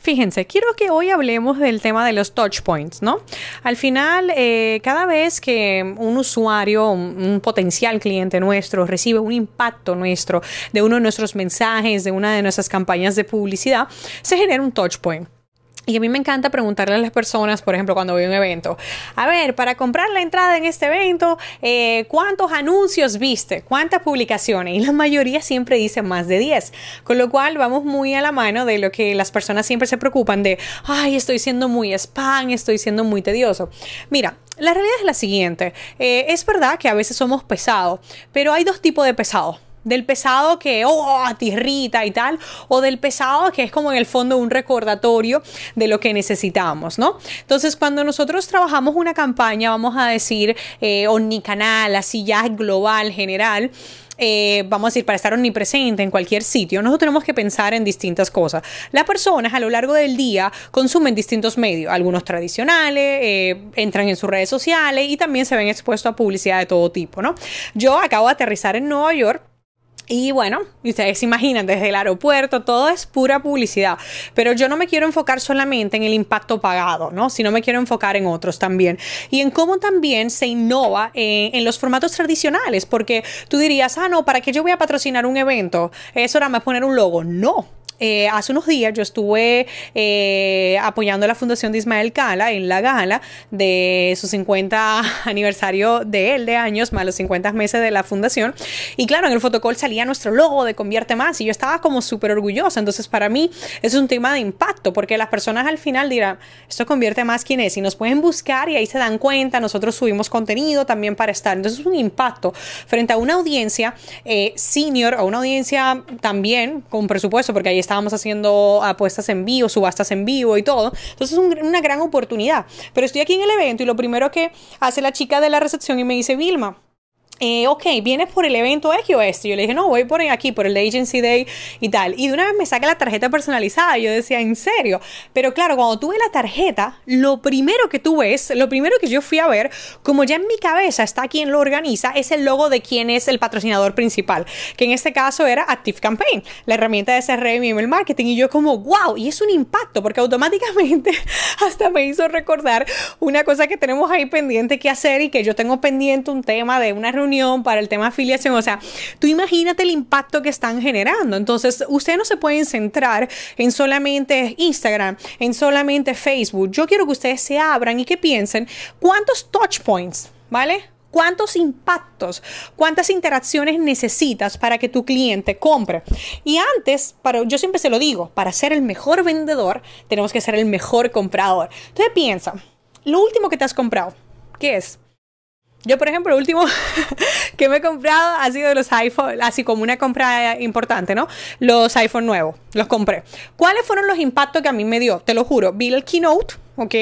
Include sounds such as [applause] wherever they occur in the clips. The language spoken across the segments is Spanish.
Fíjense, quiero que hoy hablemos del tema de los touch points, ¿no? Al final, eh, cada vez que un usuario, un, un, potencial cliente nuestro recibe un impacto nuestro de uno de nuestros mensajes, de una de nuestras campañas de publicidad, se genera un touch point. Y a mí me encanta preguntarle a las personas, por ejemplo, cuando voy a un evento, a ver, para comprar la entrada en este evento, eh, ¿cuántos anuncios viste? ¿Cuántas publicaciones? Y la mayoría siempre dice más de 10. Con lo cual vamos muy a la mano de lo que las personas siempre se preocupan de, ay, estoy siendo muy spam, estoy siendo muy tedioso. Mira, la realidad es la siguiente. Eh, es verdad que a veces somos pesados, pero hay dos tipos de pesados del pesado que oh, te y tal, o del pesado que es como en el fondo un recordatorio de lo que necesitamos, ¿no? Entonces, cuando nosotros trabajamos una campaña, vamos a decir, eh, omnicanal, así ya global, general, eh, vamos a decir, para estar omnipresente en cualquier sitio, nosotros tenemos que pensar en distintas cosas. Las personas a lo largo del día consumen distintos medios, algunos tradicionales, eh, entran en sus redes sociales y también se ven expuestos a publicidad de todo tipo, ¿no? Yo acabo de aterrizar en Nueva York y bueno, ustedes se imaginan, desde el aeropuerto todo es pura publicidad, pero yo no me quiero enfocar solamente en el impacto pagado, ¿no? Sino me quiero enfocar en otros también. Y en cómo también se innova en, en los formatos tradicionales, porque tú dirías, ah, no, ¿para qué yo voy a patrocinar un evento? Eso era más poner un logo. No, eh, hace unos días yo estuve eh, apoyando a la Fundación de Ismael Cala en la gala de su 50 [laughs] aniversario de él de años, más los 50 meses de la fundación. Y claro, en el fotocall salía nuestro logo de Convierte Más y yo estaba como súper orgullosa. Entonces, para mí, es un tema de impacto porque las personas al final dirán, esto convierte más quién es y nos pueden buscar y ahí se dan cuenta. Nosotros subimos contenido también para estar. Entonces, es un impacto frente a una audiencia eh, senior o una audiencia también con presupuesto, porque ahí está estábamos haciendo apuestas en vivo, subastas en vivo y todo. Entonces es una gran oportunidad. Pero estoy aquí en el evento y lo primero que hace la chica de la recepción y me dice, Vilma, eh, ok, ¿vienes por el evento X o este? Yo le dije, no, voy por aquí, por el Agency Day y tal. Y de una vez me saca la tarjeta personalizada. Yo decía, ¿en serio? Pero claro, cuando tuve la tarjeta, lo primero que tú ves, lo primero que yo fui a ver, como ya en mi cabeza está quien lo organiza, es el logo de quién es el patrocinador principal, que en este caso era Active Campaign, la herramienta de CRM y email marketing. Y yo como, wow, y es un impacto, porque automáticamente [laughs] hasta me hizo recordar una cosa que tenemos ahí pendiente que hacer y que yo tengo pendiente un tema de una reunión para el tema afiliación. O sea, tú imagínate el impacto que están generando. Entonces, ustedes no se pueden centrar en solamente Instagram, en solamente Facebook. Yo quiero que ustedes se abran y que piensen cuántos touch points, ¿vale? ¿Cuántos impactos, cuántas interacciones necesitas para que tu cliente compre? Y antes, para, yo siempre se lo digo, para ser el mejor vendedor, tenemos que ser el mejor comprador. Entonces piensa, lo último que te has comprado, ¿qué es? Yo, por ejemplo, el último [laughs] que me he comprado ha sido los iPhone, así como una compra importante, ¿no? Los iPhone nuevos, los compré. ¿Cuáles fueron los impactos que a mí me dio? Te lo juro, vi el keynote, ¿ok?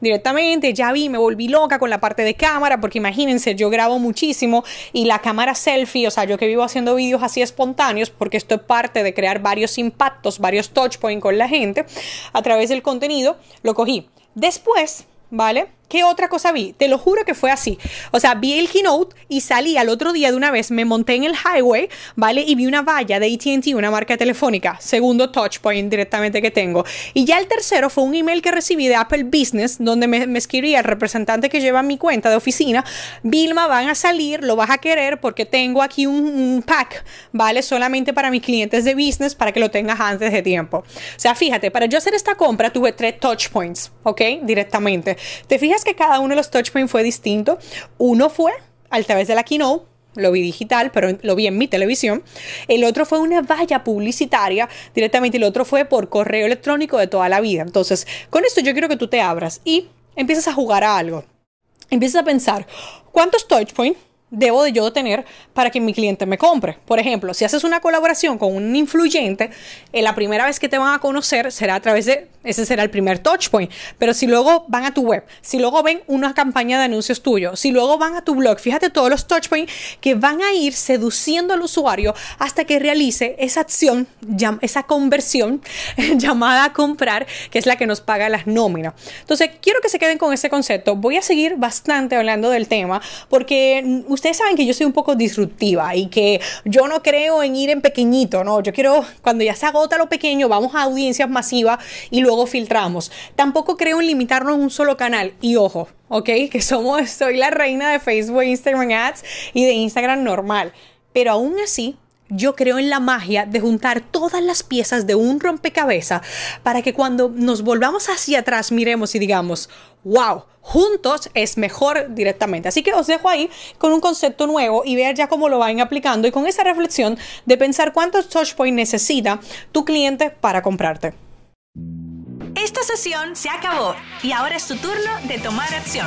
Directamente, ya vi, me volví loca con la parte de cámara, porque imagínense, yo grabo muchísimo y la cámara selfie, o sea, yo que vivo haciendo vídeos así espontáneos, porque esto es parte de crear varios impactos, varios touch points con la gente, a través del contenido, lo cogí. Después, ¿vale? ¿Qué otra cosa vi? Te lo juro que fue así. O sea, vi el keynote y salí al otro día de una vez, me monté en el highway, ¿vale? Y vi una valla de ATT, una marca telefónica. Segundo touch point directamente que tengo. Y ya el tercero fue un email que recibí de Apple Business, donde me, escribía el representante que lleva mi cuenta de oficina. Vilma, van a salir, lo vas a querer porque tengo aquí un, un pack, ¿vale? Solamente para mis clientes de business, para que lo tengas antes de tiempo. O sea, fíjate, para yo hacer esta compra tuve tres touch points, ¿ok? Directamente. ¿Te fijas? Que cada uno de los touchpoints fue distinto. Uno fue a través de la keynote, lo vi digital, pero lo vi en mi televisión. El otro fue una valla publicitaria directamente el otro fue por correo electrónico de toda la vida. Entonces, con esto yo quiero que tú te abras y empiezas a jugar a algo. Empiezas a pensar, ¿cuántos touchpoints debo de yo tener para que mi cliente me compre. Por ejemplo, si haces una colaboración con un influyente, eh, la primera vez que te van a conocer será a través de, ese será el primer touch point. Pero si luego van a tu web, si luego ven una campaña de anuncios tuyos, si luego van a tu blog, fíjate todos los touch points que van a ir seduciendo al usuario hasta que realice esa acción, esa conversión [laughs] llamada a comprar, que es la que nos paga las nóminas. Entonces, quiero que se queden con ese concepto. Voy a seguir bastante hablando del tema porque ustedes saben que yo soy un poco disruptiva y que yo no creo en ir en pequeñito, ¿no? Yo quiero, cuando ya se agota lo pequeño, vamos a audiencias masivas y luego filtramos. Tampoco creo en limitarnos a un solo canal. Y ojo, ¿ok? [laughs] Que somos, soy la reina de Facebook, Instagram Ads y de Instagram normal. Pero aún así, yo creo en la magia de juntar todas las piezas de un rompecabezas para que cuando nos volvamos hacia atrás miremos y digamos, wow, juntos es mejor directamente. Así que os dejo ahí con un concepto nuevo y ver ya cómo lo van aplicando y con esa reflexión de pensar cuántos touchpoints necesita tu cliente para comprarte. Esta sesión se acabó y ahora es tu turno de tomar acción.